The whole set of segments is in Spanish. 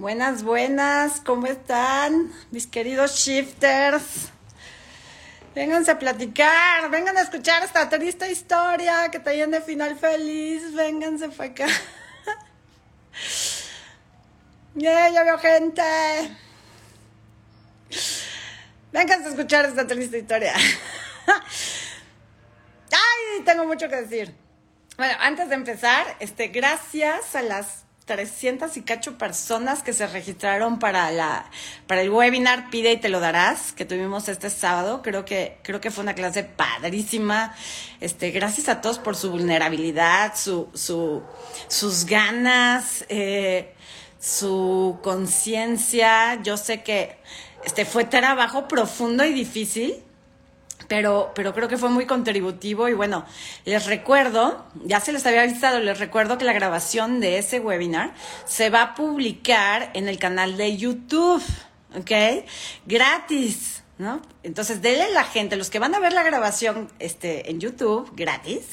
Buenas, buenas, ¿cómo están mis queridos shifters? Vénganse a platicar, vengan a escuchar esta triste historia que te de final feliz, vénganse para acá. Yeah, ya veo gente. Vénganse a escuchar esta triste historia. Ay, tengo mucho que decir. Bueno, antes de empezar, este, gracias a las 300 y cacho personas que se registraron para la para el webinar Pide y te lo darás que tuvimos este sábado. Creo que creo que fue una clase padrísima. Este, gracias a todos por su vulnerabilidad, su su sus ganas, eh, su conciencia. Yo sé que este fue trabajo profundo y difícil pero, pero creo que fue muy contributivo y bueno, les recuerdo, ya se les había avisado, les recuerdo que la grabación de ese webinar se va a publicar en el canal de YouTube, ¿ok? Gratis. ¿No? Entonces, denle a la gente, los que van a ver la grabación este, en YouTube, gratis,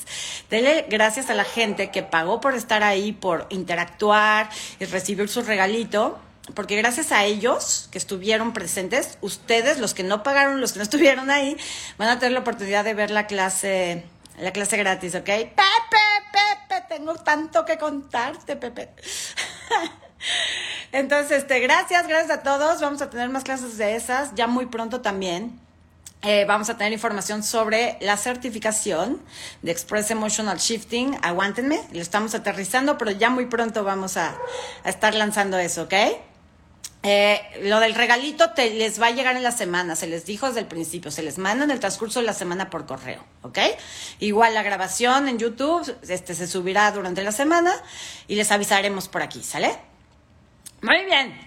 denle gracias a la gente que pagó por estar ahí, por interactuar y recibir su regalito porque gracias a ellos que estuvieron presentes, ustedes, los que no pagaron, los que no estuvieron ahí, van a tener la oportunidad de ver la clase, la clase gratis, ¿ok? Pepe, Pepe, tengo tanto que contarte, Pepe. Entonces, este, gracias, gracias a todos. Vamos a tener más clases de esas ya muy pronto también. Eh, vamos a tener información sobre la certificación de Express Emotional Shifting. Aguántenme, lo estamos aterrizando, pero ya muy pronto vamos a, a estar lanzando eso, ¿ok? Eh, lo del regalito te, les va a llegar en la semana, se les dijo desde el principio, se les manda en el transcurso de la semana por correo, ¿ok? Igual la grabación en YouTube este, se subirá durante la semana y les avisaremos por aquí, ¿sale? Muy bien.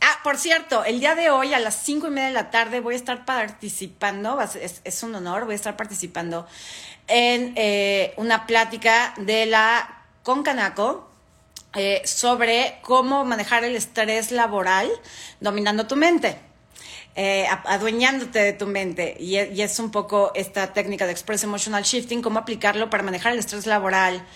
Ah, por cierto, el día de hoy a las cinco y media de la tarde voy a estar participando, es, un honor, voy a estar participando en eh, una plática de la Concanaco, eh, sobre cómo manejar el estrés laboral dominando tu mente. Eh, adueñándote de tu mente. Y, es un poco esta técnica de Express Emotional Shifting, cómo aplicarlo para manejar el estrés laboral,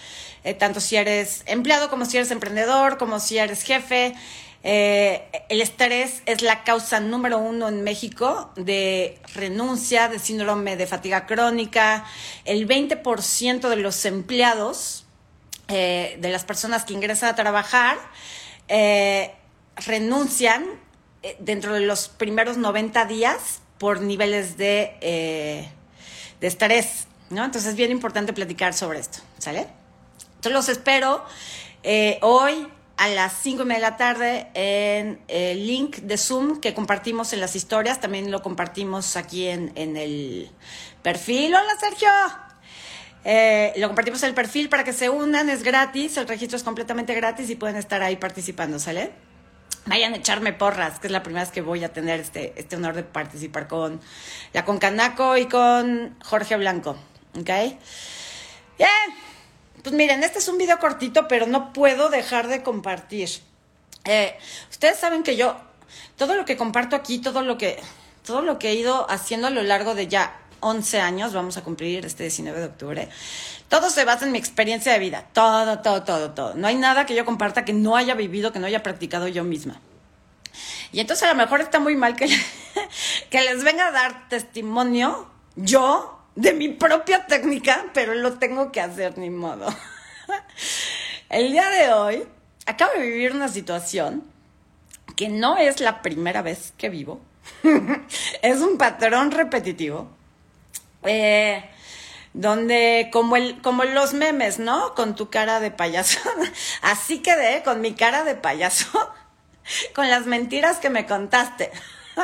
eh, tanto si eres empleado como si eres emprendedor, como si eres jefe. el estrés es la causa número uno en México de renuncia, de síndrome de fatiga crónica. El 20% de los empleados eh, de las personas que ingresan a trabajar eh, renuncian eh, dentro de los primeros 90 días por niveles de, de estrés, ¿no? Entonces es bien importante platicar sobre esto, ¿sale? Entonces los espero hoy a las 5 y media de la tarde en el link de Zoom que compartimos en las historias, también lo compartimos aquí en, en el perfil. Hola Sergio. Eh, lo compartimos en el perfil para que se unan, es gratis, el registro es completamente gratis y pueden estar ahí participando, ¿sale? Vayan a echarme porras, que es la primera vez que voy a tener este, este honor de participar con la Concanaco y con Jorge Blanco, ¿ok? Bien, pues miren, este es un video cortito, pero no puedo dejar de compartir. Eh, ustedes saben que yo, todo lo que comparto aquí, todo lo que, todo lo que he ido haciendo a lo largo de ya 11 años, vamos a cumplir este 19 de octubre. Todo se basa en mi experiencia de vida, todo, todo, todo, todo. No hay nada que yo comparta que no haya vivido, que no haya practicado yo misma. Y entonces a lo mejor está muy mal que, que les venga a dar testimonio yo de mi propia técnica, pero lo tengo que hacer ni modo. El día de hoy acabo de vivir una situación que no es la primera vez que vivo. es un patrón repetitivo eh, donde como el como los memes, ¿no? Con tu cara de payaso. Así quedé con mi cara de payaso con las mentiras que me contaste.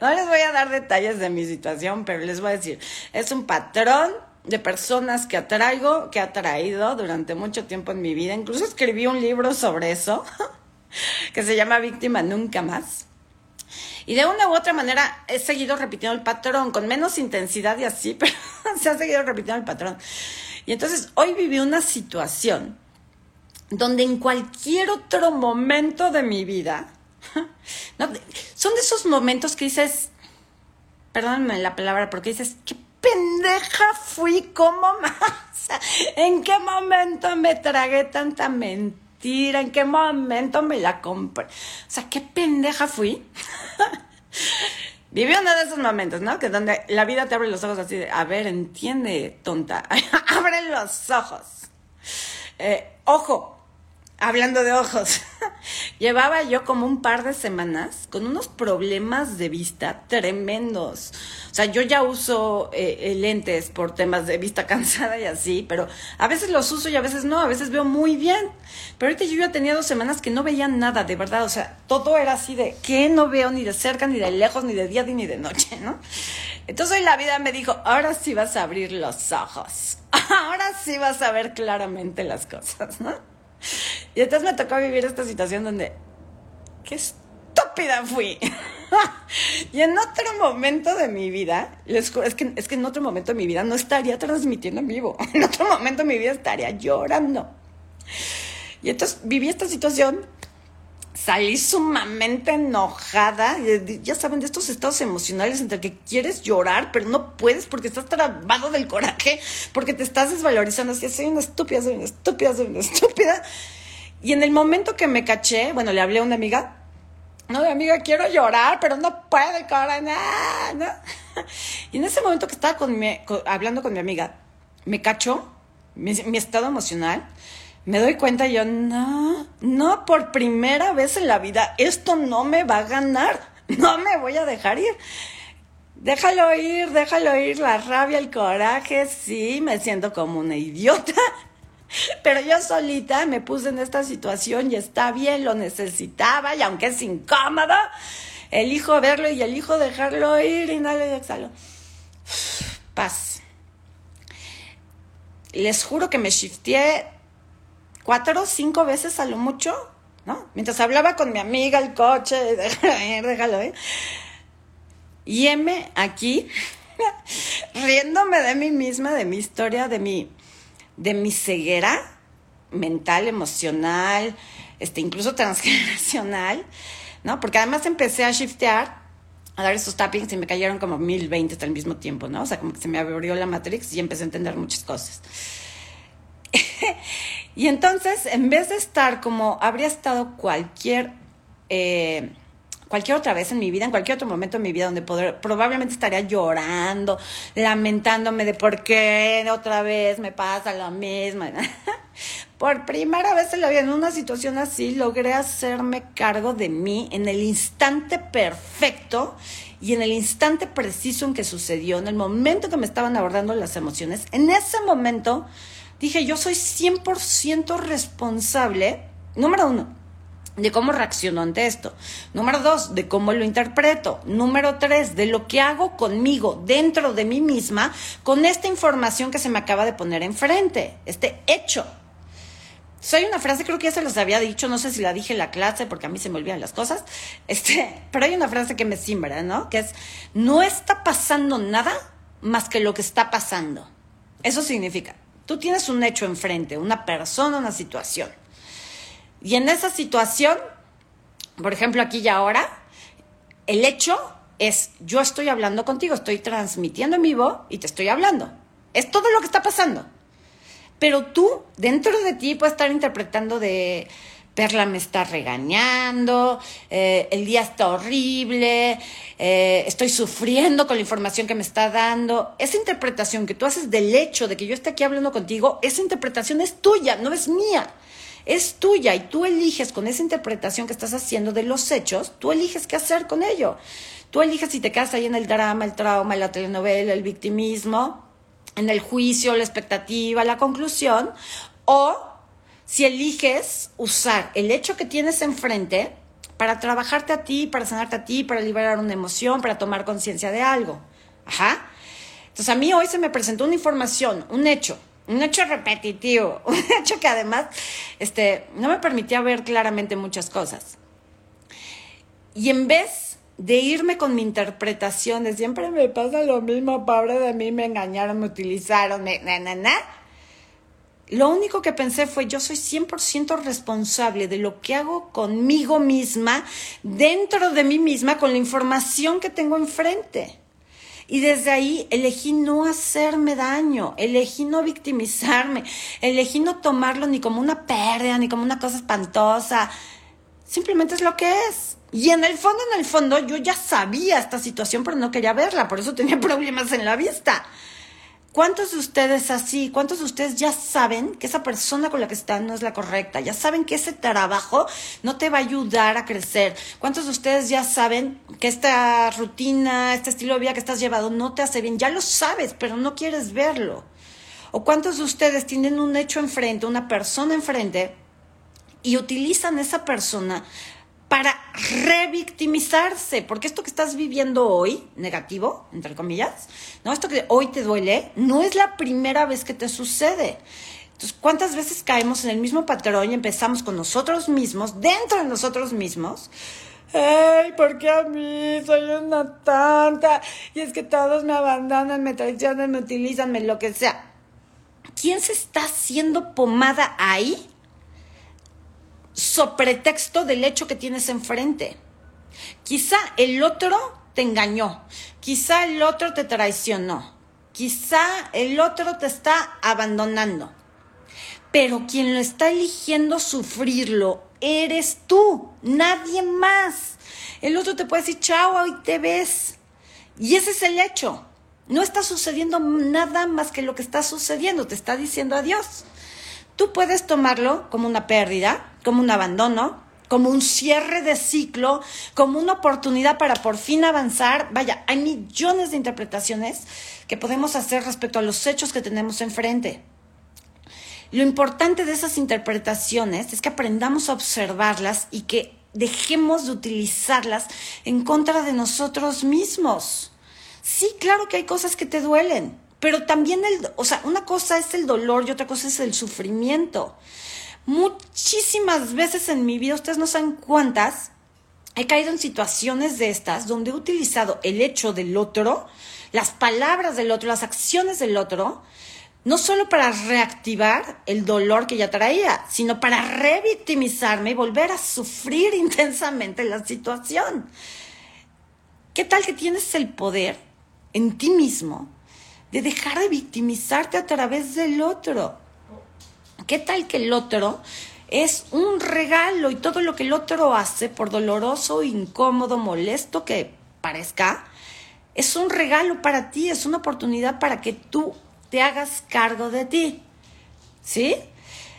No les voy a dar detalles de mi situación, pero les voy a decir, es un patrón de personas que atraigo, que ha traído durante mucho tiempo en mi vida. Incluso escribí un libro sobre eso, que se llama Víctima Nunca Más. Y de una u otra manera he seguido repitiendo el patrón, con menos intensidad y así, pero se ha seguido repitiendo el patrón. Y entonces hoy viví una situación donde en cualquier otro momento de mi vida, son de esos momentos que dices, perdónenme la palabra, porque dices, qué pendeja fui, cómo más, en qué momento me tragué tanta mentira mentira, ¿en qué momento me la compré? O sea, qué pendeja fui. Viví uno de esos momentos, ¿no? Que donde la vida te abre los ojos así de, a ver, entiende, tonta, abre los ojos. Eh, ojo, hablando de ojos, llevaba yo como un par de semanas con unos problemas de vista tremendos. O sea, yo ya uso eh, eh, lentes por temas de vista cansada y así, pero a veces los uso y a veces no, a veces veo muy bien. Pero ahorita yo ya tenía dos semanas que no veía nada, de verdad. O sea, todo era así de que no veo ni de cerca, ni de lejos, ni de día, ni de noche, ¿no? Entonces hoy la vida me dijo, ahora sí vas a abrir los ojos. Ahora sí vas a ver claramente las cosas, ¿no? Y entonces me tocó vivir esta situación donde, qué estúpida fui. y en otro momento de mi vida, es que, es que en otro momento de mi vida no estaría transmitiendo en vivo. En otro momento de mi vida estaría llorando. Y entonces viví esta situación, salí sumamente enojada. Ya saben, de estos estados emocionales entre que quieres llorar, pero no puedes porque estás trabado del coraje, porque te estás desvalorizando. Así, soy una estúpida, soy una estúpida, soy una estúpida. Y en el momento que me caché, bueno, le hablé a una amiga no, de amiga, quiero llorar, pero no puede, cara, ¿no? Y en ese momento que estaba con mi, hablando con mi amiga, me cachó mi, estado emocional. Me doy cuenta yo, no, no, por primera vez en la vida, esto no me va a ganar. No me voy a dejar ir. Déjalo ir, déjalo ir, la rabia, el coraje, sí, me siento como una idiota, pero yo solita me puse en esta situación y está bien, lo necesitaba y aunque es incómodo, elijo verlo y elijo dejarlo ir, y y exhalo. Paz. Les juro que me shifté cuatro o cinco veces a lo mucho, ¿no? Mientras hablaba con mi amiga, el coche, déjalo déjalo ir. Y M aquí, riéndome de mí misma, de mi historia, de mi de mi ceguera mental, emocional, este, incluso transgeneracional, ¿no? Porque además empecé a shiftear, a dar esos tappings y me cayeron como mil veinte al mismo tiempo, ¿no? O sea, como que se me abrió la Matrix y empecé a entender muchas cosas. y entonces, en vez de estar como habría estado cualquier... Eh, cualquier otra vez en mi vida, en cualquier otro momento en mi vida donde probablemente estaría llorando, lamentándome de por qué otra vez me pasa lo mismo. por primera vez en la vida, en una situación así, logré hacerme cargo de mí en el instante perfecto y en el instante preciso en que sucedió, en el momento que me estaban abordando las emociones. En ese momento dije, yo soy 100% responsable, número uno de cómo reacciono ante esto. Número dos, de cómo lo interpreto. Número tres, de lo que hago conmigo, dentro de mí misma, con esta información que se me acaba de poner enfrente, este hecho. Soy una frase, creo que ya se los había dicho, no sé si la dije en la clase porque a mí se me olvidan las cosas, este, pero hay una frase que me simbra, ¿no? Que es, no está pasando nada más que lo que está pasando. Eso significa, tú tienes un hecho enfrente, una persona, una situación y en esa situación, por ejemplo, aquí y ahora, el hecho es, yo estoy hablando contigo, estoy transmitiendo en vivo y te estoy hablando. Es todo lo que está pasando. Pero tú, dentro de ti, puedes estar interpretando de, Perla me está regañando, eh, el día está horrible, eh, estoy sufriendo con la información que me está dando. Esa interpretación que tú haces del hecho de que yo esté aquí hablando contigo, esa interpretación es tuya, no es mía es tuya y tú eliges con esa interpretación que estás haciendo de los hechos, tú eliges qué hacer con ello. Tú eliges si te quedas ahí en el drama, el trauma, la telenovela, el victimismo, en el juicio, la expectativa, la conclusión, o si eliges usar el hecho que tienes enfrente para trabajarte a ti, para sanarte a ti, para liberar una emoción, para tomar conciencia de algo. Ajá. Entonces a mí hoy se me presentó una información, un hecho, un hecho repetitivo, un hecho que además este, no me permitía ver claramente muchas cosas. Y en vez de irme con mi interpretación de siempre me pasa lo mismo, pobre de mí, me engañaron, me utilizaron, me, na, lo único que pensé fue yo soy 100% responsable de lo que hago conmigo misma, dentro de mí misma, con la información que tengo enfrente. Y desde ahí elegí no hacerme daño, elegí no victimizarme, elegí no tomarlo ni como una pérdida, ni como una cosa espantosa. Simplemente es lo que es. Y en el fondo, en el fondo, yo ya sabía esta situación, pero no quería verla, por eso tenía problemas en la vista. ¿Cuántos de ustedes así, cuántos de ustedes ya saben que esa persona con la que están no es la correcta? Ya saben que ese trabajo no te va a ayudar a crecer. ¿Cuántos de ustedes ya saben que esta rutina, este estilo de vida que estás llevando no te hace bien? Ya lo sabes, pero no quieres verlo. ¿O cuántos de ustedes tienen un hecho enfrente, una persona enfrente y utilizan esa persona para revictimizarse, porque esto que estás viviendo hoy, negativo, entre comillas, no, esto que hoy te duele, no es la primera vez que te sucede. Entonces, ¿cuántas veces caemos en el mismo patrón y empezamos con nosotros mismos, dentro de nosotros mismos? ¡Ay, por qué a mí! Soy una tonta. Y es que todos me abandonan, me traicionan, me utilizan, me lo que sea. ¿Quién se está haciendo pomada ahí? Pretexto del hecho que tienes enfrente. Quizá el otro te engañó, quizá el otro te traicionó, quizá el otro te está abandonando. Pero quien lo está eligiendo sufrirlo eres tú, nadie más. El otro te puede decir, chao, hoy te ves. Y ese es el hecho. No está sucediendo nada más que lo que está sucediendo, te está diciendo adiós. Tú puedes tomarlo como una pérdida, como un abandono, como un cierre de ciclo, como una oportunidad para por fin avanzar. Vaya, hay millones de interpretaciones que podemos hacer respecto a los hechos que tenemos enfrente. Lo importante de esas interpretaciones es que aprendamos a observarlas y que dejemos de utilizarlas en contra de nosotros mismos. Sí, claro que hay cosas que te duelen, pero también el, o sea, una cosa es el dolor y otra cosa es el sufrimiento. Muchísimas veces en mi vida, ustedes no saben cuántas, he caído en situaciones de estas donde he utilizado el hecho del otro, las palabras del otro, las acciones del otro, no solo para reactivar el dolor que ya traía, sino para revictimizarme y volver a sufrir intensamente la situación. ¿Qué tal que tienes el poder en ti mismo de dejar de victimizarte a través del otro. ¿Qué tal que el otro es un regalo y todo lo que el otro hace, por doloroso, incómodo, molesto que parezca, es un regalo para ti, es una oportunidad para que tú te hagas cargo de ti? ¿Sí?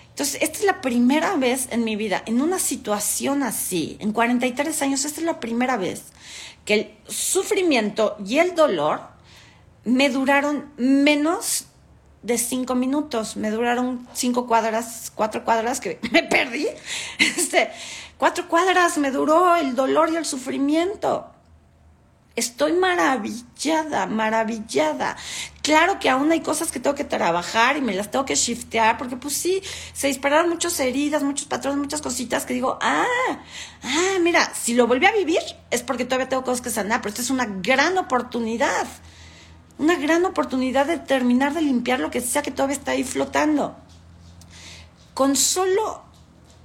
Entonces, esta es la primera vez en mi vida, en una situación así, en 43 años, esta es la primera vez que el sufrimiento y el dolor me duraron menos de cinco minutos, me duraron cinco cuadras, cuatro cuadras que me perdí. Este, cuatro cuadras me duró el dolor y el sufrimiento. Estoy maravillada, maravillada. Claro que aún hay cosas que tengo que trabajar y me las tengo que shiftear, porque pues sí, se dispararon muchas heridas, muchos patrones, muchas cositas que digo, ah, ah, mira, si lo volví a vivir es porque todavía tengo cosas que sanar, pero esta es una gran oportunidad una gran oportunidad de terminar de limpiar lo que sea que todavía está ahí flotando. Con solo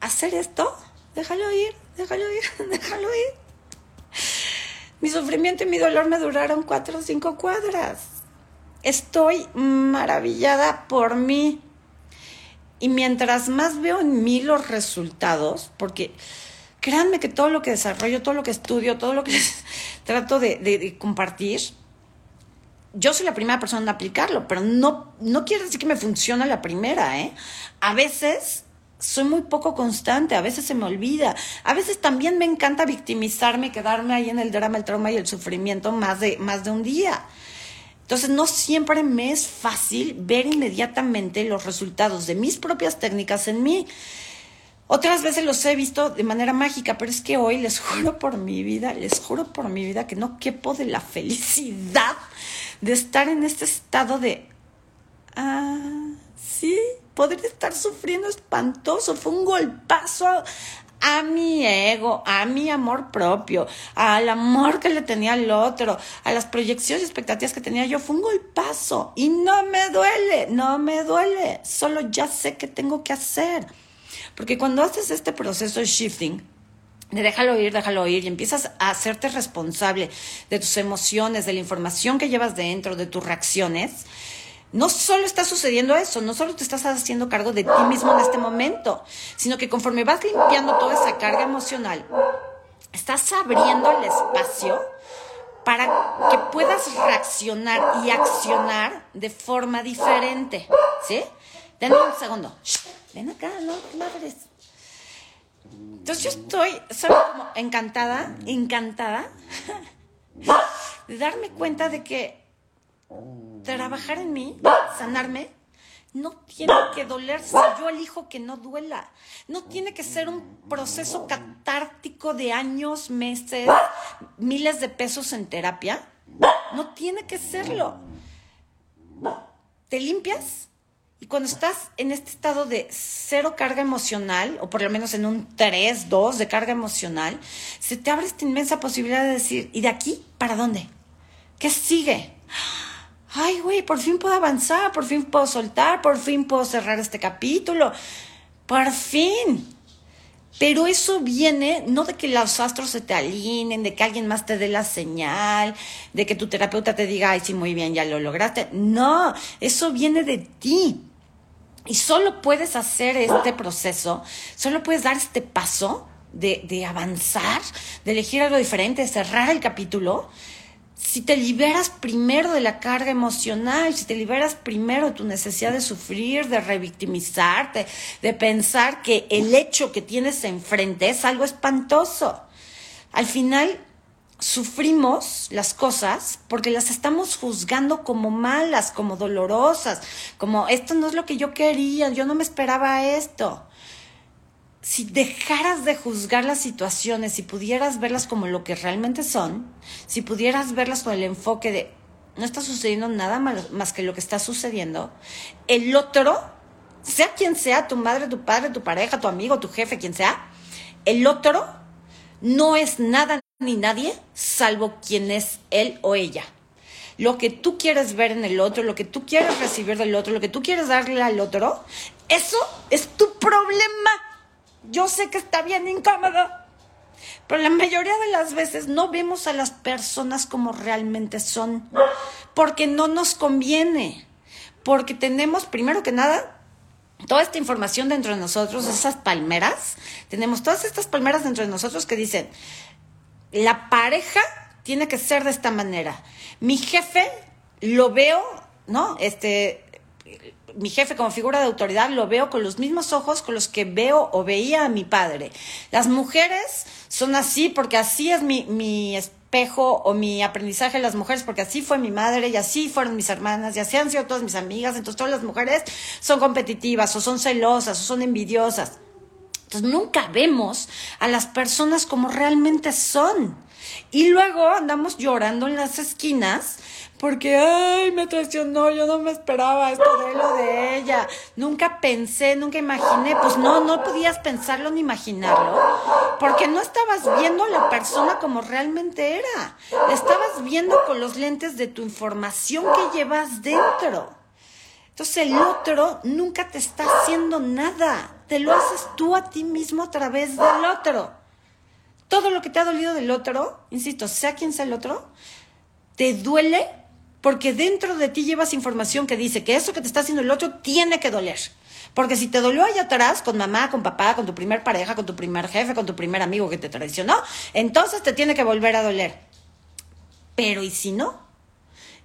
hacer esto, déjalo ir, déjalo ir, déjalo ir. Mi sufrimiento y mi dolor me duraron cuatro o cinco cuadras. Estoy maravillada por mí. Y mientras más veo en mí los resultados, porque créanme que todo lo que desarrollo, todo lo que estudio, todo lo que trato de, de compartir, yo soy la primera persona en aplicarlo, pero no, no quiere decir que me funciona la primera, ¿eh? A veces soy muy poco constante, a veces se me olvida, a veces también me encanta victimizarme, quedarme ahí en el drama, el trauma y el sufrimiento más de, más de un día. Entonces no siempre me es fácil ver inmediatamente los resultados de mis propias técnicas en mí. Otras veces los he visto de manera mágica, pero es que hoy les juro por mi vida, les juro por mi vida que no quepo de la felicidad de estar en este estado de, ah, sí, podría estar sufriendo espantoso, fue un golpazo a, mi ego, a mi amor propio, al amor que le tenía al otro, a las proyecciones y expectativas que tenía yo, fue un golpazo y no me duele, no me duele, solo ya sé qué tengo que hacer. Porque cuando haces este proceso de shifting, de déjalo ir, déjalo ir, y empiezas a hacerte responsable de tus emociones, de la información que llevas dentro, de tus reacciones, no solo está sucediendo eso, no solo te estás haciendo cargo de ti mismo en este momento, sino que conforme vas limpiando toda esa carga emocional, estás abriendo el espacio para que puedas reaccionar y accionar de forma diferente. ¿Sí? Denme un segundo. ven acá, no madres. Entonces yo estoy, ¿sabes? Como encantada, encantada de darme cuenta de que trabajar en mí, sanarme, no tiene que dolerse. Yo elijo que no duela. No tiene que ser un proceso catártico de años, meses, miles de pesos en terapia. No tiene que serlo. Te limpias y cuando estás en este estado de cero carga emocional, o por lo menos en un 3, 2 de carga emocional, se te abre esta inmensa posibilidad de decir, ¿y de aquí para dónde? ¿Qué sigue? ay, güey, por fin puedo avanzar, por fin puedo soltar, por fin puedo cerrar este capítulo, por fin. Pero eso viene no de que los astros se te alineen, de que alguien más te dé la señal, de que tu terapeuta te diga, ay, sí, muy bien, ya lo lograste. No, eso viene de ti. Y solo puedes hacer este proceso, solo puedes dar este paso de, de avanzar, de elegir algo diferente, de cerrar el capítulo, si te liberas primero de la carga emocional, si te liberas primero de tu necesidad de sufrir, de revictimizarte, de pensar que el hecho que tienes enfrente es algo espantoso. Al final sufrimos las cosas porque las estamos juzgando como malas, como dolorosas, como esto no es lo que yo quería, yo no me esperaba esto si dejaras de juzgar las situaciones, si pudieras verlas como lo que realmente son, si pudieras verlas con el enfoque de no está sucediendo nada más que lo que está sucediendo, el otro, sea quien sea, tu madre, tu padre, tu pareja, tu amigo, tu jefe, quien sea, el otro no es nada ni nadie salvo quien es él o ella. Lo que tú quieres ver en el otro, lo que tú quieres recibir del otro, lo que tú quieres darle al otro, eso es tu problema. Yo sé que está bien incómodo, pero la mayoría de las veces no vemos a las personas como realmente son, porque no nos conviene, porque tenemos, primero que nada, toda esta información dentro de nosotros, esas palmeras, tenemos todas estas palmeras dentro de nosotros que dicen, la pareja tiene que ser de esta manera. Mi jefe lo veo, ¿no? Este, mi jefe como figura de autoridad lo veo con los mismos ojos con los que veo o veía a mi padre. Las mujeres son así porque así es mi, mi espejo o mi aprendizaje de las mujeres porque así fue mi madre y así fueron mis hermanas y así han sido todas mis amigas. Entonces todas las mujeres son competitivas o son celosas o son envidiosas. Entonces nunca vemos a las personas como realmente son. Y luego andamos llorando en las esquinas porque, ay, me traicionó, yo no me esperaba esto de lo de ella. Nunca pensé, nunca imaginé, pues no, no podías pensarlo ni imaginarlo, porque no estabas viendo a la persona como realmente era. La estabas viendo con los lentes de tu información que llevas dentro. Entonces el otro nunca te está haciendo nada, te lo haces tú a ti mismo a través del otro. Todo lo que te ha dolido del otro, insisto, sea quien sea el otro, te duele porque dentro de ti llevas información que dice que eso que te está haciendo el otro tiene que doler. Porque si te dolió allá atrás, con mamá, con papá, con tu primer pareja, con tu primer jefe, con tu primer amigo que te traicionó, entonces te tiene que volver a doler. Pero ¿y si no?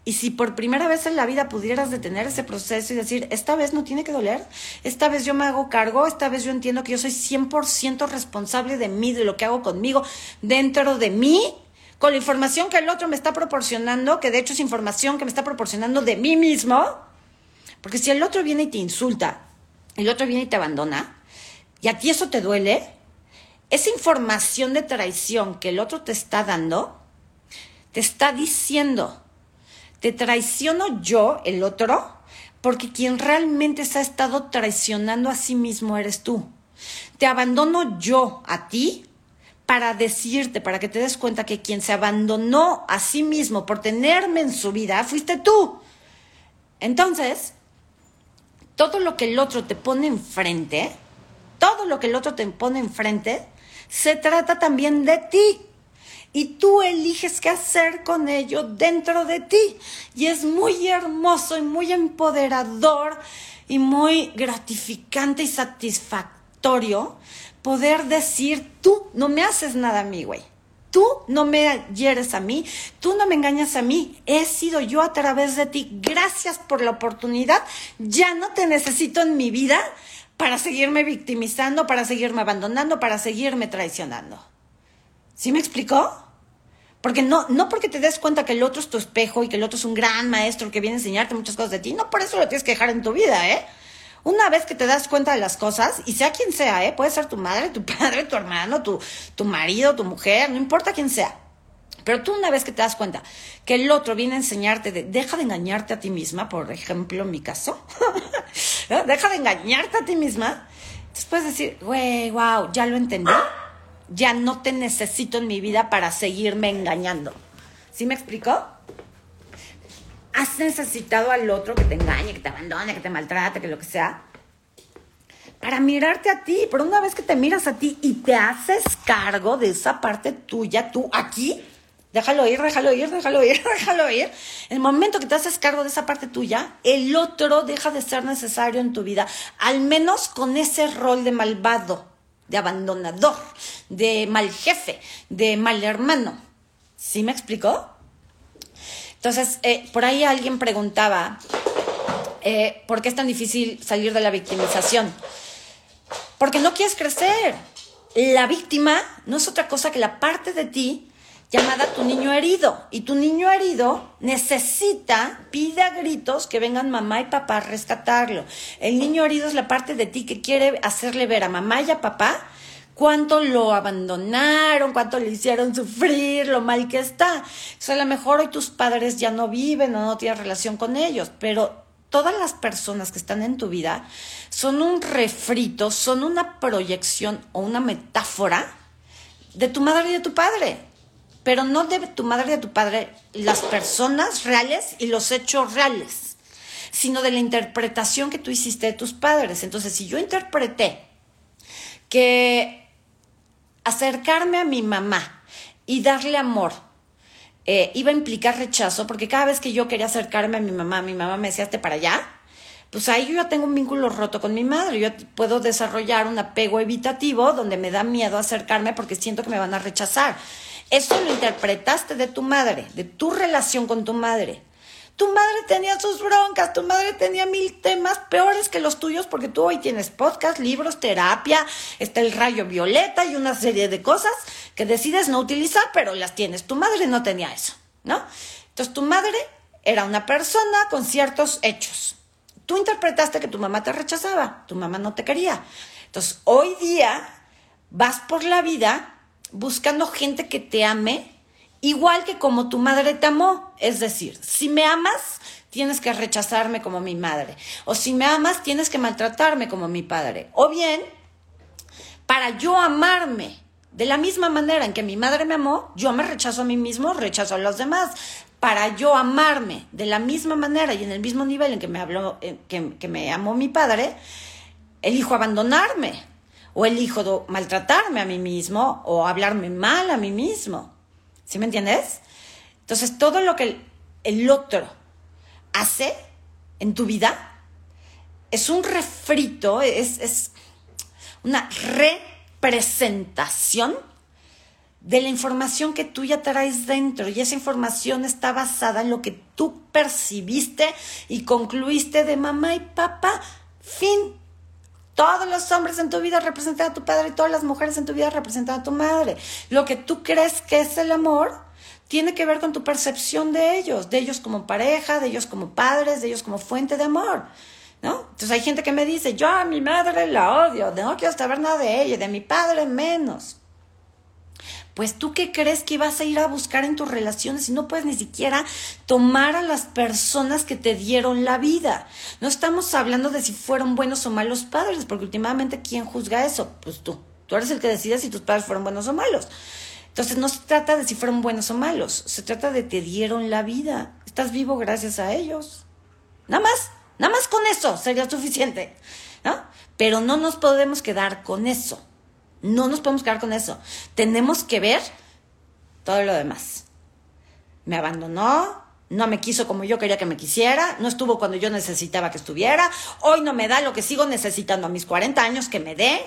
Y si por primera vez en la vida pudieras detener ese proceso y decir, esta vez no tiene que doler, esta vez yo me hago cargo, esta vez yo entiendo que yo soy 100% responsable de mí, de lo que hago conmigo, dentro de mí, con la información que el otro me está proporcionando, que de hecho es información que me está proporcionando de mí mismo, porque si el otro viene y te insulta, el otro viene y te abandona, y a ti eso te duele, esa información de traición que el otro te está dando, te está diciendo, te traiciono yo, el otro, porque quien realmente se ha estado traicionando a sí mismo eres tú. Te abandono yo a ti para decirte, para que te des cuenta que quien se abandonó a sí mismo por tenerme en su vida fuiste tú. Entonces, todo lo que el otro te pone enfrente, todo lo que el otro te pone enfrente, se trata también de ti. Y tú eliges qué hacer con ello dentro de ti. Y es muy hermoso y muy empoderador y muy gratificante y satisfactorio poder decir, tú no me haces nada a mí, güey. Tú no me hieres a mí, tú no me engañas a mí, he sido yo a través de ti. Gracias por la oportunidad. Ya no te necesito en mi vida para seguirme victimizando, para seguirme abandonando, para seguirme traicionando. ¿Sí me explicó? Porque no, no porque te des cuenta que el otro es tu espejo y que el otro es un gran maestro que viene a enseñarte muchas cosas de ti, no por eso lo tienes que dejar en tu vida, ¿eh? Una vez que te das cuenta de las cosas, y sea quien sea, ¿eh? Puede ser tu madre, tu padre, tu hermano, tu, tu marido, tu mujer, no importa quién sea. Pero tú una vez que te das cuenta que el otro viene a enseñarte, de, deja de engañarte a ti misma, por ejemplo, en mi caso, deja de engañarte a ti misma, puedes decir, güey, wow, ya lo entendí, ya no te necesito en mi vida para seguirme engañando. ¿Sí me explicó? Has necesitado al otro que te engañe, que te abandone, que te maltrate, que lo que sea, para mirarte a ti. Pero una vez que te miras a ti y te haces cargo de esa parte tuya, tú aquí, déjalo ir, déjalo ir, déjalo ir, déjalo ir. El momento que te haces cargo de esa parte tuya, el otro deja de ser necesario en tu vida, al menos con ese rol de malvado, de abandonador, de mal jefe, de mal hermano. ¿Sí me explicó? Entonces, eh, por ahí alguien preguntaba, eh, ¿por qué es tan difícil salir de la victimización? Porque no quieres crecer. La víctima no es otra cosa que la parte de ti llamada tu niño herido. Y tu niño herido necesita, pide a gritos que vengan mamá y papá a rescatarlo. El niño herido es la parte de ti que quiere hacerle ver a mamá y a papá cuánto lo abandonaron, cuánto le hicieron sufrir, lo mal que está. O sea, a lo mejor hoy tus padres ya no viven o no tienes relación con ellos, pero todas las personas que están en tu vida son un refrito, son una proyección o una metáfora de tu madre y de tu padre pero no de tu madre y de tu padre las personas reales y los hechos reales, sino de la interpretación que tú hiciste de tus padres. Entonces, si yo interpreté que acercarme a mi mamá y darle amor eh, iba a implicar rechazo, porque cada vez que yo quería acercarme a mi mamá, mi mamá me decía, para allá, pues ahí yo ya tengo un vínculo roto con mi madre. Yo puedo desarrollar un apego evitativo donde me da miedo acercarme porque siento que me van a rechazar. Eso lo interpretaste de tu madre, de tu relación con tu madre. Tu madre tenía sus broncas, tu madre tenía mil temas peores que los tuyos porque tú hoy tienes podcast, libros, terapia, está el rayo violeta y una serie de cosas que decides no utilizar, pero las tienes. Tu madre no tenía eso, ¿no? Entonces tu madre era una persona con ciertos hechos. Tú interpretaste que tu mamá te rechazaba, tu mamá no te quería. Entonces hoy día vas por la vida buscando gente que te ame igual que como tu madre te amó. Es decir, si me amas, tienes que rechazarme como mi madre. O si me amas, tienes que maltratarme como mi padre. O bien, para yo amarme de la misma manera en que mi madre me amó, yo me rechazo a mí mismo, rechazo a los demás. Para yo amarme de la misma manera y en el mismo nivel en que me, habló, que, que me amó mi padre, elijo abandonarme o elijo maltratarme a mí mismo o hablarme mal a mí mismo. ¿Sí me entiendes? Entonces, todo lo que el, otro hace en tu vida es un refrito, es, es una representación de la información que tú ya traes dentro y esa información está basada en lo que tú percibiste y concluiste de mamá y papá. Fin. Todos los hombres en tu vida representan a tu padre y todas las mujeres en tu vida representan a tu madre. Lo que tú crees que es el amor tiene que ver con tu percepción de ellos, de ellos como pareja, de ellos como padres, de ellos como fuente de amor. ¿No? Entonces hay gente que me dice, yo a mi madre la odio, no quiero saber nada de ella, de mi padre menos. Pues tú qué crees que vas a ir a buscar en tus relaciones si no puedes ni siquiera tomar a las personas que te dieron la vida. No estamos hablando de si fueron buenos o malos padres, porque últimamente ¿quién juzga eso? Pues tú. Tú eres el que decide si tus padres fueron buenos o malos. Entonces no se trata de si fueron buenos o malos, se trata de te dieron la vida. Estás vivo gracias a ellos. Nada más, nada más con eso sería suficiente. ¿no? Pero no nos podemos quedar con eso. No nos podemos quedar con eso. Tenemos que ver todo lo demás. Me abandonó, no me quiso como yo quería que me quisiera, no estuvo cuando yo necesitaba que estuviera, hoy no me da lo que sigo necesitando a mis 40 años que me dé.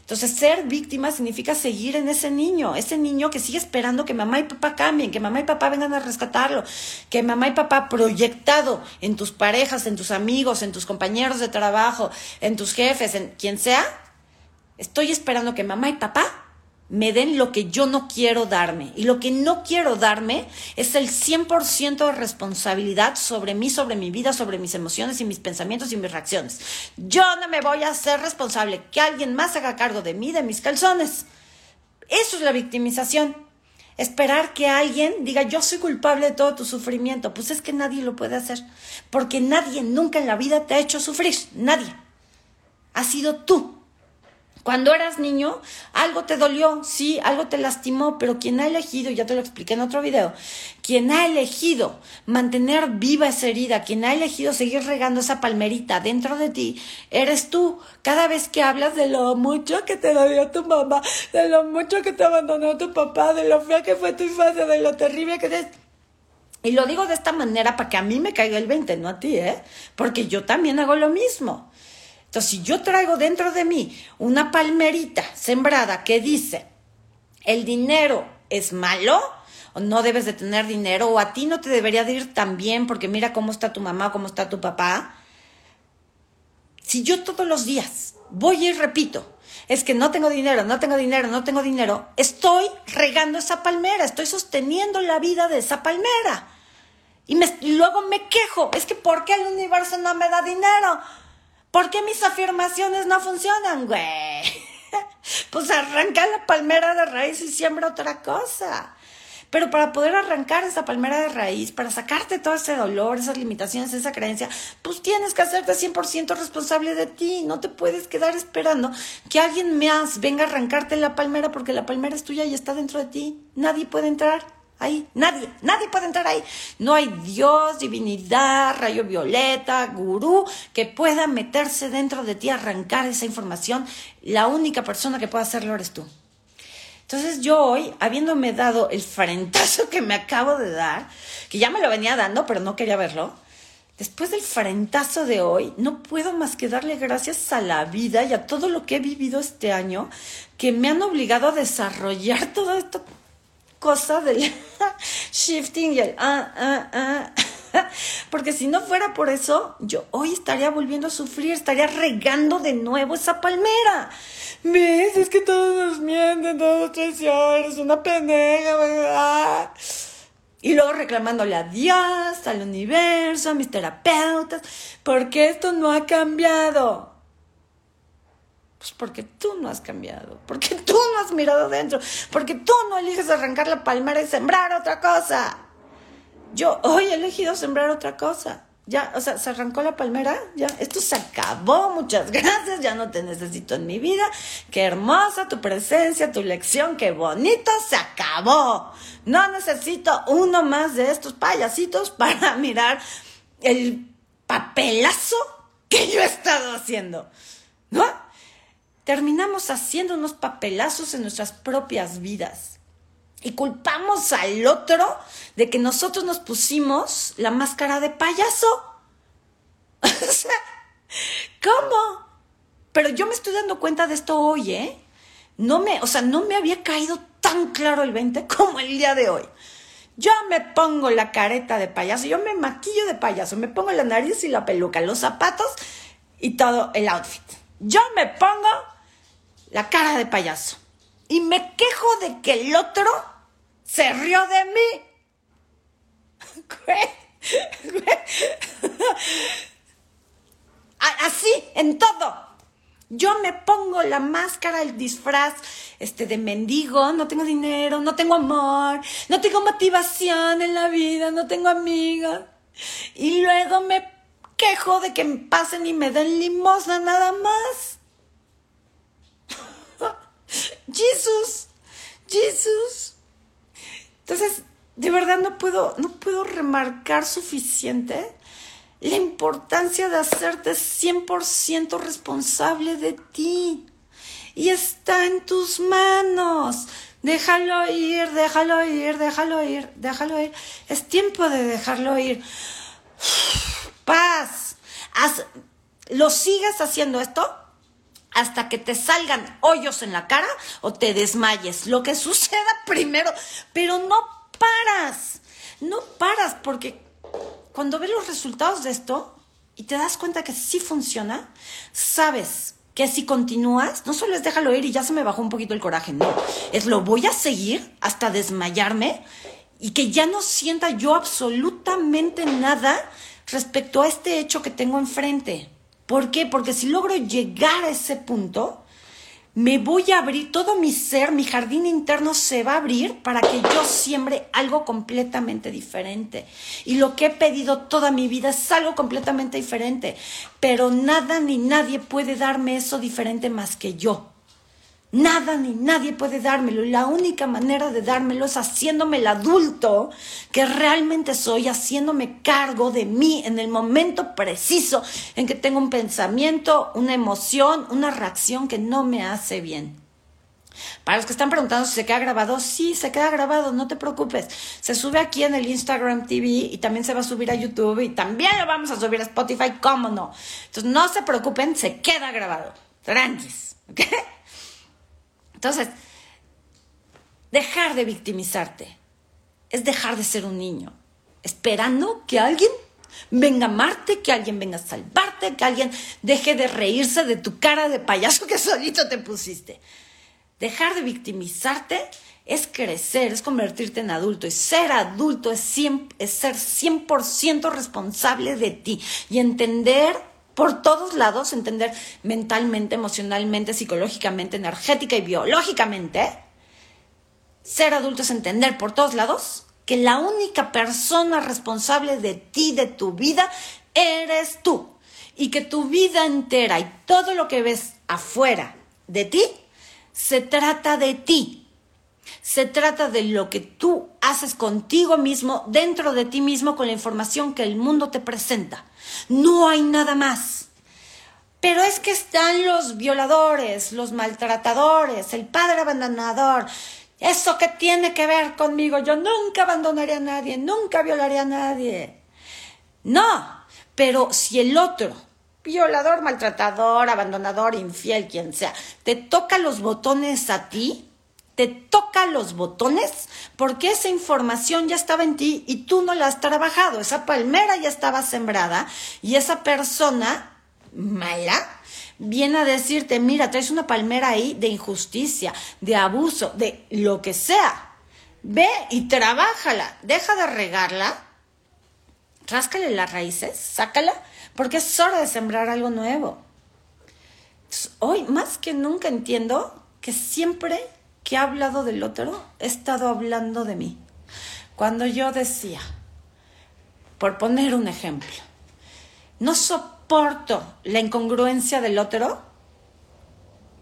Entonces, ser víctima significa seguir en ese niño, ese niño que sigue esperando que mamá y papá cambien, que mamá y papá vengan a rescatarlo, que mamá y papá proyectado en tus parejas, en tus amigos, en tus compañeros de trabajo, en tus jefes, en quien sea, estoy esperando que mamá y papá me den lo que yo no quiero darme. Y lo que no quiero darme es el 100% de responsabilidad sobre mí, sobre mi vida, sobre mis emociones y mis pensamientos y mis reacciones. Yo no me voy a hacer responsable que alguien más haga cargo de mí, de mis calzones. Eso es la victimización. Esperar que alguien diga yo soy culpable de todo tu sufrimiento. Pues es que nadie lo puede hacer. Porque nadie nunca en la vida te ha hecho sufrir. Nadie. Ha sido tú cuando eras niño, algo te dolió, sí, algo te lastimó, pero quien ha elegido, ya te lo expliqué en otro video, quien ha elegido mantener viva esa herida, quien ha elegido seguir regando esa palmerita dentro de ti, eres tú. Cada vez que hablas de lo mucho que te dolió tu mamá, de lo mucho que te abandonó tu papá, de lo fea que fue tu infancia, de lo terrible que es... Y lo digo de esta manera para que a mí me caiga el 20, no a ti, ¿eh? Porque yo también hago lo mismo. Si yo traigo dentro de mí una palmerita sembrada que dice, el dinero es malo, o no debes de tener dinero, o a ti no te debería de ir tan bien porque mira cómo está tu mamá, cómo está tu papá. Si yo todos los días voy y repito, es que no tengo dinero, no tengo dinero, no tengo dinero, estoy regando esa palmera, estoy sosteniendo la vida de esa palmera. Y, me, y luego me quejo, es que ¿por qué el universo no me da dinero? ¿Por qué mis afirmaciones no funcionan, güey? pues arranca la palmera de raíz y siembra otra cosa. Pero para poder arrancar esa palmera de raíz, para sacarte todo ese dolor, esas limitaciones, esa creencia, pues tienes que hacerte 100% responsable de ti. No te puedes quedar esperando que alguien más venga a arrancarte la palmera porque la palmera es tuya y está dentro de ti. Nadie puede entrar ahí. Nadie, nadie puede entrar ahí. No hay Dios, divinidad, rayo violeta, gurú que pueda meterse dentro de ti, arrancar esa información. La única persona que puede hacerlo eres tú. Entonces yo hoy, habiéndome dado el frentazo que me acabo de dar, que ya me lo venía dando, pero no quería verlo, después del frentazo de hoy, no puedo más que darle gracias a la vida y a todo lo que he vivido este año, que me han obligado a desarrollar todo esto cosa del shifting y el ah, ah, ah. Porque si no fuera por eso, yo hoy estaría volviendo a sufrir, estaría regando de nuevo esa palmera. ¿Ves? Es que todos nos mienten, todos traicionan, es una pendeja, ¿verdad? Y luego reclamándole a Dios, al universo, a mis terapeutas, porque esto no ha cambiado. Pues porque tú no has cambiado, porque tú no has mirado dentro, porque tú no eliges arrancar la palmera y sembrar otra cosa. Yo hoy he elegido sembrar otra cosa. Ya, o sea, se arrancó la palmera, ya, esto se acabó, muchas gracias, ya no te necesito en mi vida. Qué hermosa tu presencia, tu lección, qué bonito, se acabó. No necesito uno más de estos payasitos para mirar el papelazo que yo he estado haciendo. ¿No? Terminamos haciendo unos papelazos en nuestras propias vidas. Y culpamos al otro de que nosotros nos pusimos la máscara de payaso. o sea, ¿cómo? Pero yo me estoy dando cuenta de esto hoy, ¿eh? No me, o sea, no me había caído tan claro el 20 como el día de hoy. Yo me pongo la careta de payaso, yo me maquillo de payaso, me pongo la nariz y la peluca, los zapatos y todo el outfit. Yo me pongo la cara de payaso. Y me quejo de que el otro se rió de mí. Así, en todo. Yo me pongo la máscara, el disfraz este, de mendigo, no tengo dinero, no tengo amor, no tengo motivación en la vida, no tengo amigos. Y luego me quejo de que me pasen y me den limosna nada más. Jesús, Jesús. Entonces, de verdad no puedo, no puedo remarcar suficiente la importancia de hacerte 100% responsable de ti. Y está en tus manos. Déjalo ir, déjalo ir, déjalo ir, déjalo ir. Es tiempo de dejarlo ir. Paz. lo sigas haciendo esto hasta que te salgan hoyos en la cara o te desmayes. Lo que suceda primero. Pero no paras. No paras porque cuando ves los resultados de esto y te das cuenta que sí funciona, sabes que si continúas, no solo es déjalo ir y ya se me bajó un poquito el coraje, no, es lo voy a seguir hasta desmayarme y que ya no sienta yo absolutamente nada respecto a este hecho que tengo enfrente. ¿Por qué? Porque si logro llegar a ese punto, me voy a abrir, todo mi ser, mi jardín interno se va a abrir para que yo siembre algo completamente diferente. Y lo que he pedido toda mi vida es algo completamente diferente. Pero nada ni nadie puede darme eso diferente más que yo. Nada ni nadie puede dármelo. La única manera de dármelo es haciéndome el adulto que realmente soy, haciéndome cargo de mí en el momento preciso en que tengo un pensamiento, una emoción, una reacción que no me hace bien. Para los que están preguntando si se queda grabado, sí, se queda grabado, no te preocupes. Se sube aquí en el Instagram TV y también se va a subir a YouTube y también lo vamos a subir a Spotify, ¿cómo no? Entonces no se preocupen, se queda grabado. Tranquis, ¿ok? Entonces, dejar de victimizarte es dejar de ser un niño, esperando que alguien venga a amarte, que alguien venga a salvarte, que alguien deje de reírse de tu cara de payaso que solito te pusiste. Dejar de victimizarte es crecer, es convertirte en adulto. Y ser adulto es, es ser 100% responsable de ti y entender por todos lados, entender mentalmente, emocionalmente, psicológicamente, energética y biológicamente. Ser adulto es entender por todos lados que la única persona responsable de ti, de tu vida, eres tú. Y que tu vida entera y todo lo que ves afuera de ti, se trata de ti. Se trata de lo que tú haces contigo mismo, dentro de ti mismo, con la información que el mundo te presenta. No hay nada más. Pero es que están los violadores, los maltratadores, el padre abandonador. ¿Eso qué tiene que ver conmigo? Yo nunca abandonaría a nadie, nunca violaría a nadie. No, pero si el otro, violador, maltratador, abandonador, infiel, quien sea, te toca los botones a ti, te toca los botones porque esa información ya estaba en ti y tú no la has trabajado. Esa palmera ya estaba sembrada y esa persona mala viene a decirte, mira, traes una palmera ahí de injusticia, de abuso, de lo que sea. Ve y trabájala, deja de regarla, ráscale las raíces, sácala, porque es hora de sembrar algo nuevo. hoy, más que nunca, entiendo que siempre que he hablado del otro, he estado hablando de mí. Cuando yo decía, por poner un ejemplo, no soporto la incongruencia del otro,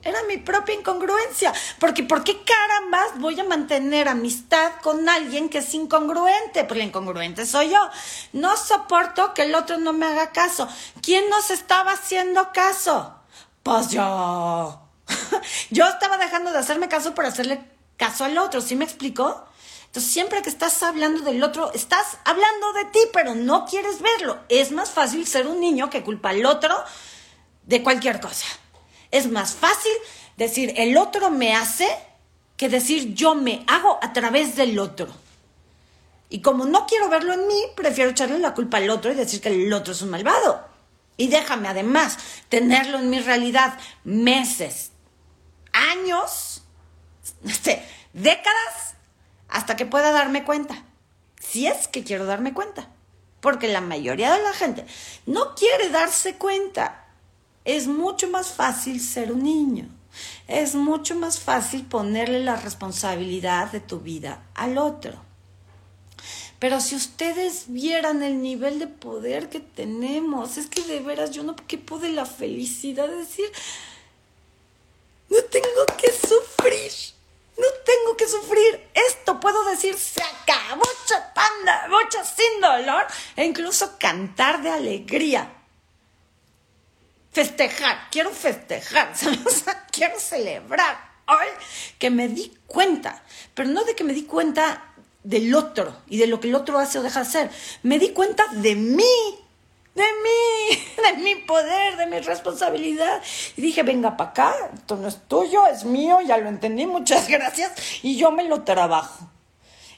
era mi propia incongruencia. Porque ¿por qué carambas voy a mantener amistad con alguien que es incongruente? Pues la incongruente soy yo. No soporto que el otro no me haga caso. ¿Quién nos estaba haciendo caso? Pues yo. Yo estaba dejando de hacerme caso por hacerle caso al otro, ¿sí me explicó? Entonces, siempre que estás hablando del otro, estás hablando de ti, pero no quieres verlo. Es más fácil ser un niño que culpa al otro de cualquier cosa. Es más fácil decir el otro me hace que decir yo me hago a través del otro. Y como no quiero verlo en mí, prefiero echarle la culpa al otro y decir que el otro es un malvado. Y déjame además tenerlo en mi realidad meses, años, este, décadas, hasta que pueda darme cuenta. Si es que quiero darme cuenta. Porque la mayoría de la gente no quiere darse cuenta. Es mucho más fácil ser un niño. Es mucho más fácil ponerle la responsabilidad de tu vida al otro. Pero si ustedes vieran el nivel de poder que tenemos, es que de veras yo no quepo de la felicidad de decir, no tengo que sufrir. No tengo que sufrir esto, puedo decir, se acabó chapanda, bocha sin dolor, e incluso cantar de alegría. Festejar, quiero festejar, quiero celebrar hoy que me di cuenta, pero no de que me di cuenta del otro y de lo que el otro hace o deja de hacer, me di cuenta de mí, de mí, de mi poder, de mi responsabilidad. Y dije, venga para acá, esto no es tuyo, es mío, ya lo entendí, muchas gracias, y yo me lo trabajo.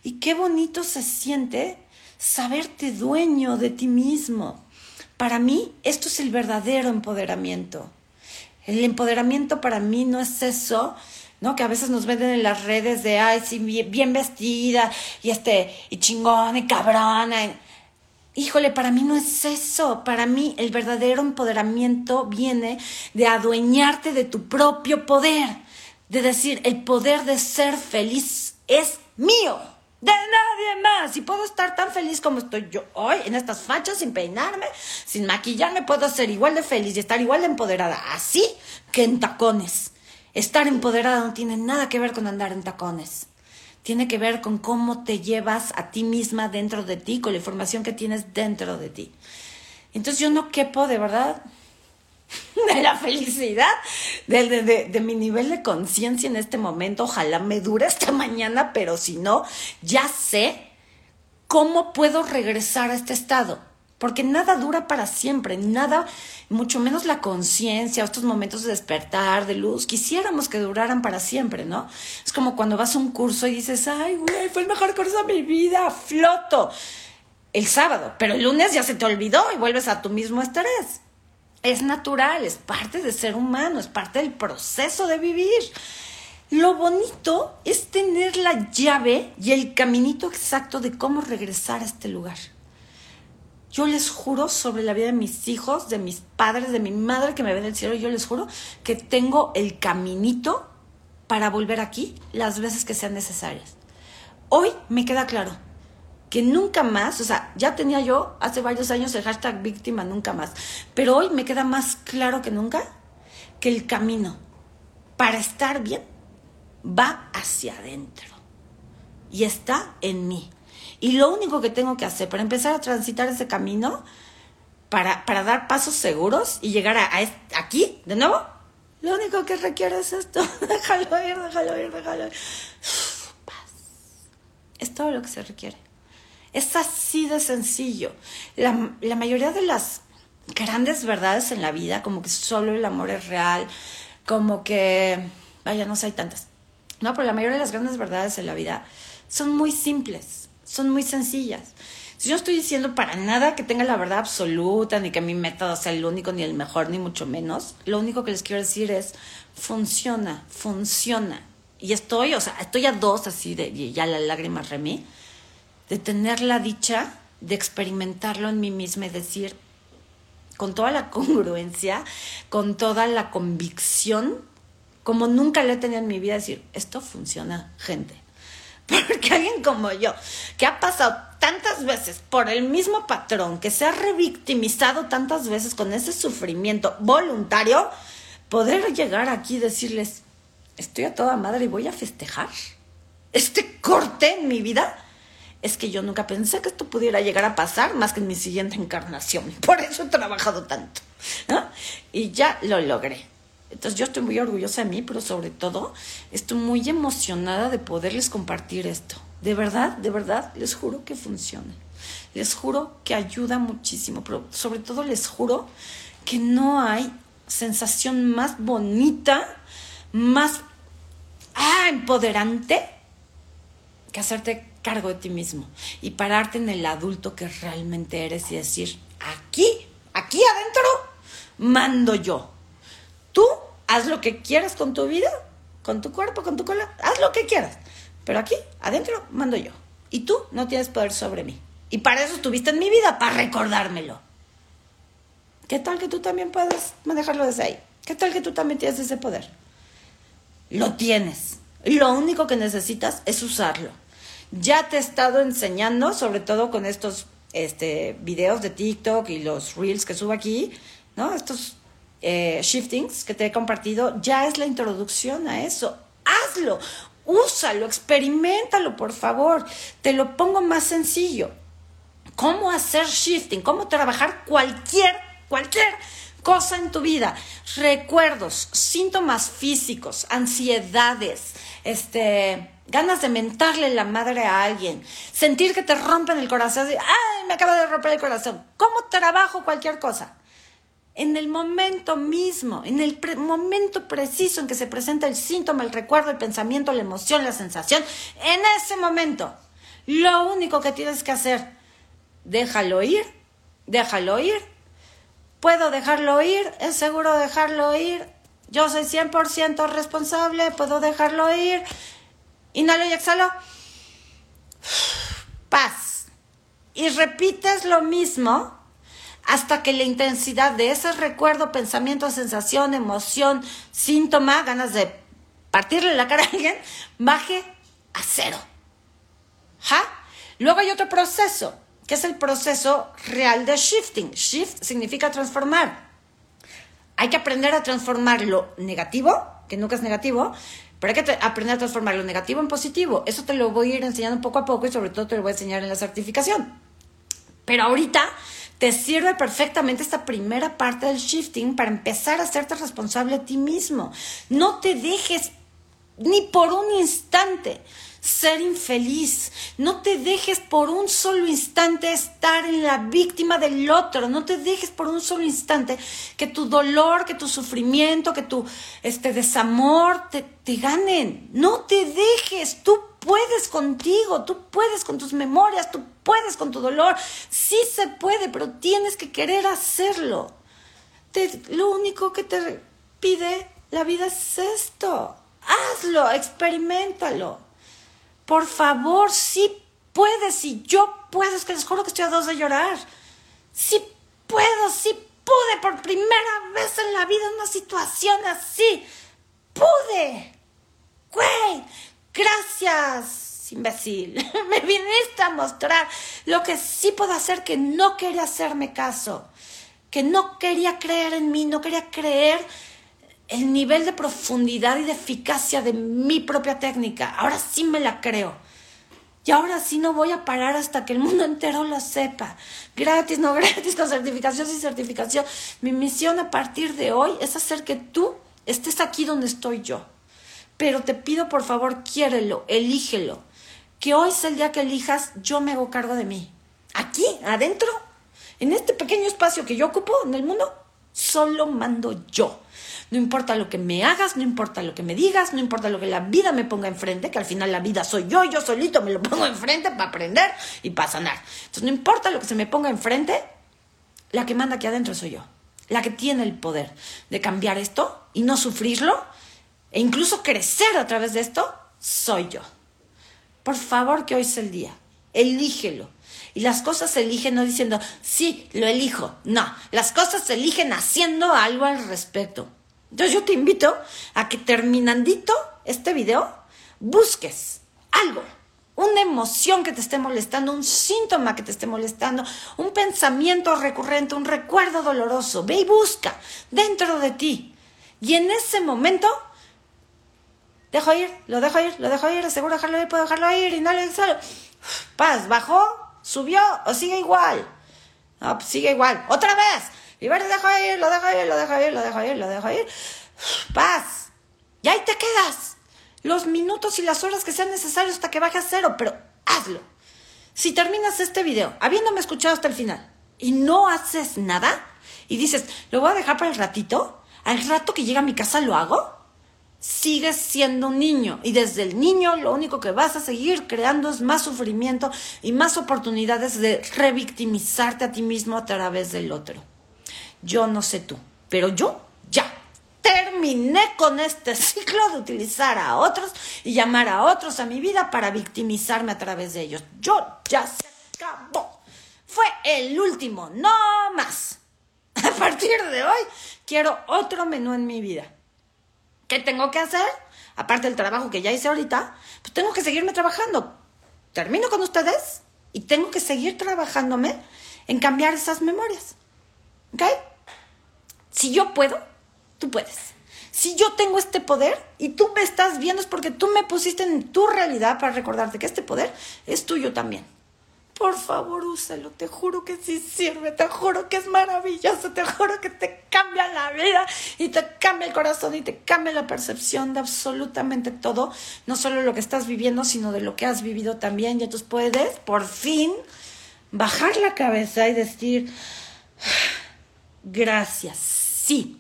Y qué bonito se siente saberte dueño de ti mismo. Para mí, esto es el verdadero empoderamiento. El empoderamiento para mí no es eso, ¿no? Que a veces nos venden en las redes de, ay, sí, bien, vestida, y este, y chingona, y cabrona. Híjole, para mí no es eso. Para mí el verdadero empoderamiento viene de adueñarte de tu propio poder. De decir, el poder de ser feliz es mío. De nadie más. Y puedo estar tan feliz como estoy yo hoy, en estas fachas, sin peinarme, sin maquillarme, puedo ser igual de feliz y estar igual de empoderada, así que en tacones. Estar empoderada no tiene nada que ver con andar en tacones tiene que ver con cómo te llevas a ti misma dentro de ti, con la información que tienes dentro de ti. Entonces yo no quepo de verdad de la felicidad, de, de mi nivel de conciencia en este momento. Ojalá me dure esta mañana, pero si no, ya sé cómo puedo regresar a este estado porque nada dura para siempre, nada, mucho menos la conciencia, estos momentos de despertar, de luz, quisiéramos que duraran para siempre, ¿no? Es como cuando vas a un curso y dices, ay, güey, fue el mejor curso de mi vida, floto, el sábado, pero el lunes ya se te olvidó y vuelves a tu mismo estrés. Es natural, es parte de ser humano, es parte del proceso de vivir. Lo bonito es tener la llave y el caminito exacto de cómo regresar a este lugar. Yo les juro sobre la vida de mis hijos, de mis padres, de mi madre que me ve del cielo, yo les juro que tengo el caminito para volver aquí las veces que sean necesarias. Hoy me queda claro que nunca más, o sea, ya tenía yo hace varios años el hashtag víctima nunca más, pero hoy me queda más claro que nunca que el camino para estar bien va hacia adentro y está en mí. Y lo único que tengo que hacer para empezar a transitar ese camino, para, para dar pasos seguros y llegar a, aquí, de nuevo, lo único que requiere es esto. déjalo ir, déjalo ir, déjalo ir. Paz. Es todo lo que se requiere. Es así de sencillo. La, la mayoría de las grandes verdades en la vida, como que solo el amor es real, como que, vaya, no sé, hay tantas. No, pero la mayoría de las grandes verdades en la vida son muy simples son muy sencillas. Yo no estoy diciendo para nada que tenga la verdad absoluta, ni que mi método sea el único, ni el mejor, ni mucho menos. Lo único que les quiero decir es, funciona, funciona. Y estoy, o sea, estoy a dos así de, ya la lágrima remí, de tener la dicha de experimentarlo en mí misma y decir, con toda la congruencia, con toda la convicción, como nunca lo he tenido en mi vida, decir, esto funciona, gente. Porque alguien como yo, que ha pasado tantas veces por el mismo patrón, que se ha revictimizado tantas veces con ese sufrimiento voluntario, poder llegar aquí y decirles, estoy a toda madre y voy a festejar este corte en mi vida, es que yo nunca pensé que esto pudiera llegar a pasar más que en mi siguiente encarnación. Por eso he trabajado tanto. Y ya lo logré. Entonces yo estoy muy orgullosa de mí, pero sobre todo estoy muy emocionada de poderles compartir esto. De verdad, de verdad, les juro que funciona. Les juro que ayuda muchísimo, pero sobre todo les juro que no hay sensación más bonita, más ah, empoderante que hacerte cargo de ti mismo y pararte en el adulto que realmente eres y decir, aquí, aquí adentro, mando yo Tú haz lo que quieras con tu vida, con tu cuerpo, con tu cola, haz lo que quieras. Pero aquí, adentro, mando yo. Y tú no tienes poder sobre mí. Y para eso estuviste en mi vida, para recordármelo. ¿Qué tal que tú también puedes manejarlo desde ahí? ¿Qué tal que tú también tienes ese poder? Lo tienes. Lo único que necesitas es usarlo. Ya te he estado enseñando, sobre todo con estos este, videos de TikTok y los reels que subo aquí, ¿no? Estos eh, shiftings que te he compartido, ya es la introducción a eso. Hazlo, úsalo, experimentalo, por favor. Te lo pongo más sencillo. ¿Cómo hacer shifting? ¿Cómo trabajar cualquier, cualquier cosa en tu vida? Recuerdos, síntomas físicos, ansiedades, este, ganas de mentarle la madre a alguien, sentir que te rompen el corazón, ay, me acaba de romper el corazón. ¿Cómo trabajo cualquier cosa? En el momento mismo, en el momento preciso en que se presenta el síntoma, el recuerdo, el pensamiento, la emoción, la sensación, en ese momento, lo único que tienes que hacer, déjalo ir, déjalo ir. Puedo dejarlo ir, es seguro dejarlo ir. Yo soy 100% responsable, puedo dejarlo ir Inhalo y exhalo. Paz. Y repites lo mismo hasta que la intensidad de ese recuerdo, pensamiento, sensación, emoción, síntoma, ganas de partirle la cara a alguien, baje a cero. ¿Ja? Luego hay otro proceso, que es el proceso real de shifting. Shift significa transformar. Hay que aprender a transformar lo negativo, que nunca es negativo, pero hay que aprender a transformar lo negativo en positivo. Eso te lo voy a ir enseñando poco a poco y sobre todo te lo voy a enseñar en la certificación. Pero ahorita te sirve perfectamente esta primera parte del shifting para empezar a hacerte responsable a ti mismo. No te dejes ni por un instante ser infeliz. No te dejes por un solo instante estar en la víctima del otro. No te dejes por un solo instante que tu dolor, que tu sufrimiento, que tu este, desamor te, te ganen. No te dejes. Tú puedes contigo, tú puedes con tus memorias, tú puedes con tu dolor. Sí se puede, pero tienes que querer hacerlo. Te, lo único que te pide la vida es esto. Hazlo, experimentalo. Por favor, sí puedes, si yo puedo, es que les juro que estoy a dos de llorar. Sí puedo, sí pude por primera vez en la vida una situación así. Pude. Güey, gracias, imbécil. Me viniste a mostrar lo que sí puedo hacer, que no quería hacerme caso, que no quería creer en mí, no quería creer el nivel de profundidad y de eficacia de mi propia técnica. Ahora sí me la creo. Y ahora sí no voy a parar hasta que el mundo entero lo sepa. Gratis, no gratis, con certificación, sin certificación. Mi misión a partir de hoy es hacer que tú estés aquí donde estoy yo. Pero te pido por favor, quiérelo, elígelo. Que hoy es el día que elijas, yo me hago cargo de mí. Aquí, adentro, en este pequeño espacio que yo ocupo en el mundo, solo mando yo. No importa lo que me hagas, no importa lo que me digas, no importa lo que la vida me ponga enfrente, que al final la vida soy yo, yo solito me lo pongo enfrente para aprender y para sanar. Entonces no importa lo que se me ponga enfrente, la que manda aquí adentro soy yo. La que tiene el poder de cambiar esto y no sufrirlo e incluso crecer a través de esto, soy yo. Por favor, que hoy es el día. Elígelo. Y las cosas se eligen no diciendo, sí, lo elijo. No, las cosas se eligen haciendo algo al respecto. Entonces yo te invito a que terminandito este video busques algo, una emoción que te esté molestando, un síntoma que te esté molestando, un pensamiento recurrente, un recuerdo doloroso. Ve y busca dentro de ti. Y en ese momento, dejo ir, lo dejo ir, lo dejo ir, aseguro dejarlo ir, puedo dejarlo ir y no le exhalo. Paz, bajó, subió o sigue igual. No, pues sigue igual. Otra vez. Y ver, lo dejo ir, lo dejo ir, lo dejo ir, lo dejo ir, lo dejo ir. Paz. Y ahí te quedas. Los minutos y las horas que sean necesarios hasta que baje a cero, pero hazlo. Si terminas este video habiéndome escuchado hasta el final y no haces nada y dices, lo voy a dejar para el ratito, al rato que llega a mi casa lo hago, sigues siendo un niño y desde el niño lo único que vas a seguir creando es más sufrimiento y más oportunidades de revictimizarte a ti mismo a través del otro. Yo no sé tú, pero yo ya terminé con este ciclo de utilizar a otros y llamar a otros a mi vida para victimizarme a través de ellos. Yo ya se acabó. Fue el último, no más. A partir de hoy quiero otro menú en mi vida. ¿Qué tengo que hacer? Aparte del trabajo que ya hice ahorita, pues tengo que seguirme trabajando. Termino con ustedes y tengo que seguir trabajándome en cambiar esas memorias. ¿Ok? Si yo puedo, tú puedes. Si yo tengo este poder y tú me estás viendo es porque tú me pusiste en tu realidad para recordarte que este poder es tuyo también. Por favor, úsalo, te juro que sí sirve, te juro que es maravilloso, te juro que te cambia la vida y te cambia el corazón y te cambia la percepción de absolutamente todo, no solo lo que estás viviendo, sino de lo que has vivido también. Y entonces puedes, por fin, bajar la cabeza y decir, gracias, sí,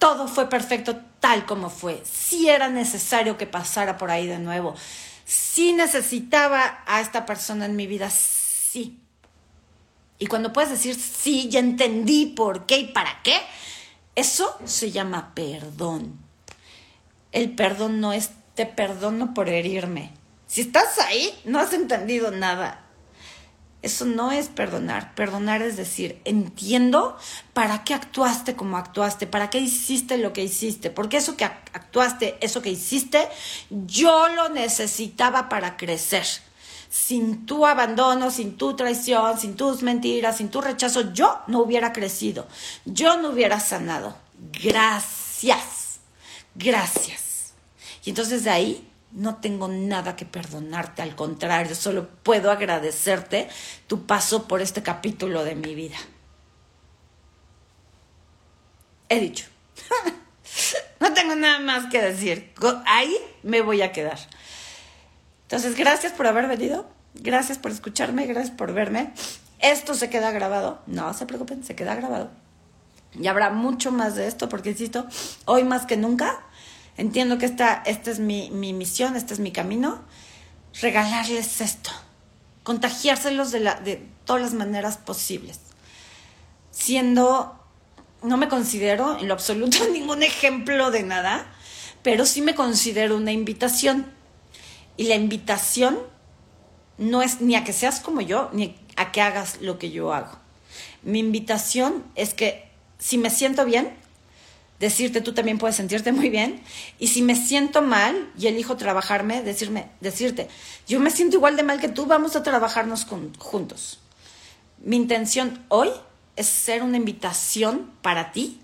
todo fue perfecto tal como fue, sí era necesario que pasara por ahí de nuevo sí necesitaba a esta persona en mi vida, sí. Y cuando puedes decir sí, ya entendí por qué y para qué, eso se llama perdón. El perdón no es te perdono por herirme. Si estás ahí, no has entendido nada. Eso no es perdonar. Perdonar es decir, entiendo para qué actuaste como actuaste, para qué hiciste lo que hiciste, porque eso que actuaste, eso que hiciste, yo lo necesitaba para crecer. Sin tu abandono, sin tu traición, sin tus mentiras, sin tu rechazo, yo no hubiera crecido, yo no hubiera sanado. Gracias, gracias. Y entonces de ahí no tengo nada que perdonarte, al contrario, solo puedo agradecerte tu paso por este capítulo de mi vida. He dicho. no tengo nada más que decir. Ahí me voy a quedar. Entonces, gracias por haber venido. Gracias por escucharme. Gracias por verme. Esto se queda grabado. No se preocupen, se queda grabado. Y habrá mucho más de esto porque, insisto, hoy más que nunca Entiendo que esta, esta es mi, misión, este es mi camino. Regalarles esto. Contagiárselos de, la, de todas las maneras posibles. Siendo, no me considero en lo absoluto ningún ejemplo de nada, pero sí me considero una invitación. Y la invitación no es ni a que seas como yo, ni a que hagas lo que yo hago. Mi invitación es que si me siento bien, decirte tú también puedes sentirte muy bien. Y si me siento mal y elijo trabajarme, decirme, decirte, yo me siento igual de mal que tú, vamos a trabajarnos juntos. Mi intención hoy es ser una invitación para ti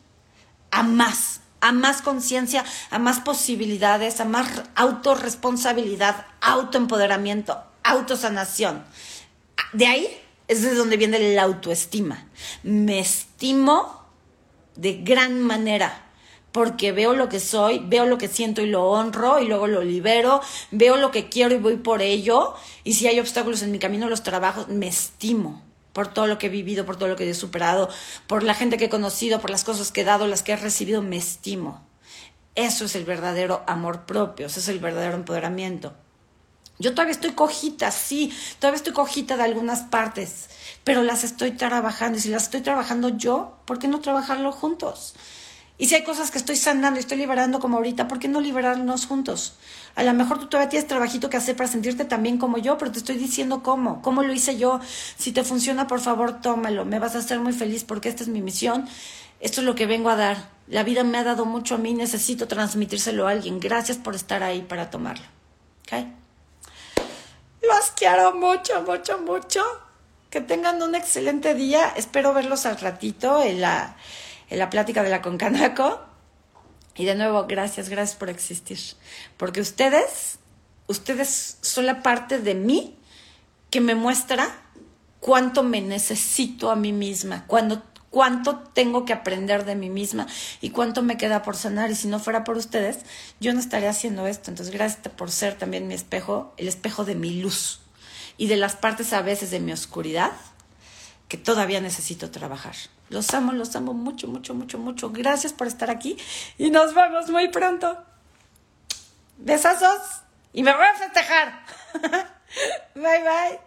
a más, a más conciencia, a más posibilidades, a más autorresponsabilidad, autoempoderamiento, autosanación. De ahí es de donde viene la autoestima. Me estimo de gran manera porque veo lo que soy, veo lo que siento y lo honro y luego lo libero, veo lo que quiero y voy por ello y si hay obstáculos en mi camino los trabajo, me estimo por todo lo que he vivido, por todo lo que he superado, por la gente que he conocido, por las cosas que he dado, las que he recibido, me estimo. Eso es el verdadero amor propio, ese es el verdadero empoderamiento. Yo todavía estoy cojita, sí, todavía estoy cojita de algunas partes, pero las estoy trabajando y si las estoy trabajando yo, ¿por qué no trabajarlo juntos? Y si hay cosas que estoy sanando y estoy liberando como ahorita, ¿por qué no liberarnos juntos? A lo mejor tú todavía tienes trabajito que hacer para sentirte tan bien como yo, pero te estoy diciendo cómo, cómo lo hice yo. Si te funciona, por favor, tómalo. Me vas a hacer muy feliz porque esta es mi misión. Esto es lo que vengo a dar. La vida me ha dado mucho a mí, necesito transmitírselo a alguien. Gracias por estar ahí para tomarlo. ¿Ok? Los quiero mucho, mucho, mucho. Que tengan un excelente día. Espero verlos al ratito en la en la plática de la Concanaco. Y de nuevo, gracias, gracias por existir. Porque ustedes, ustedes son la parte de mí que me muestra cuánto me necesito a mí misma, cuando, cuánto tengo que aprender de mí misma y cuánto me queda por sanar. Y si no fuera por ustedes, yo no estaría haciendo esto. Entonces, gracias por ser también mi espejo, el espejo de mi luz y de las partes a veces de mi oscuridad que todavía necesito trabajar. Los amo, los amo mucho, mucho, mucho, mucho. Gracias por estar aquí y nos vemos muy pronto. Besazos y me voy a festejar. bye bye.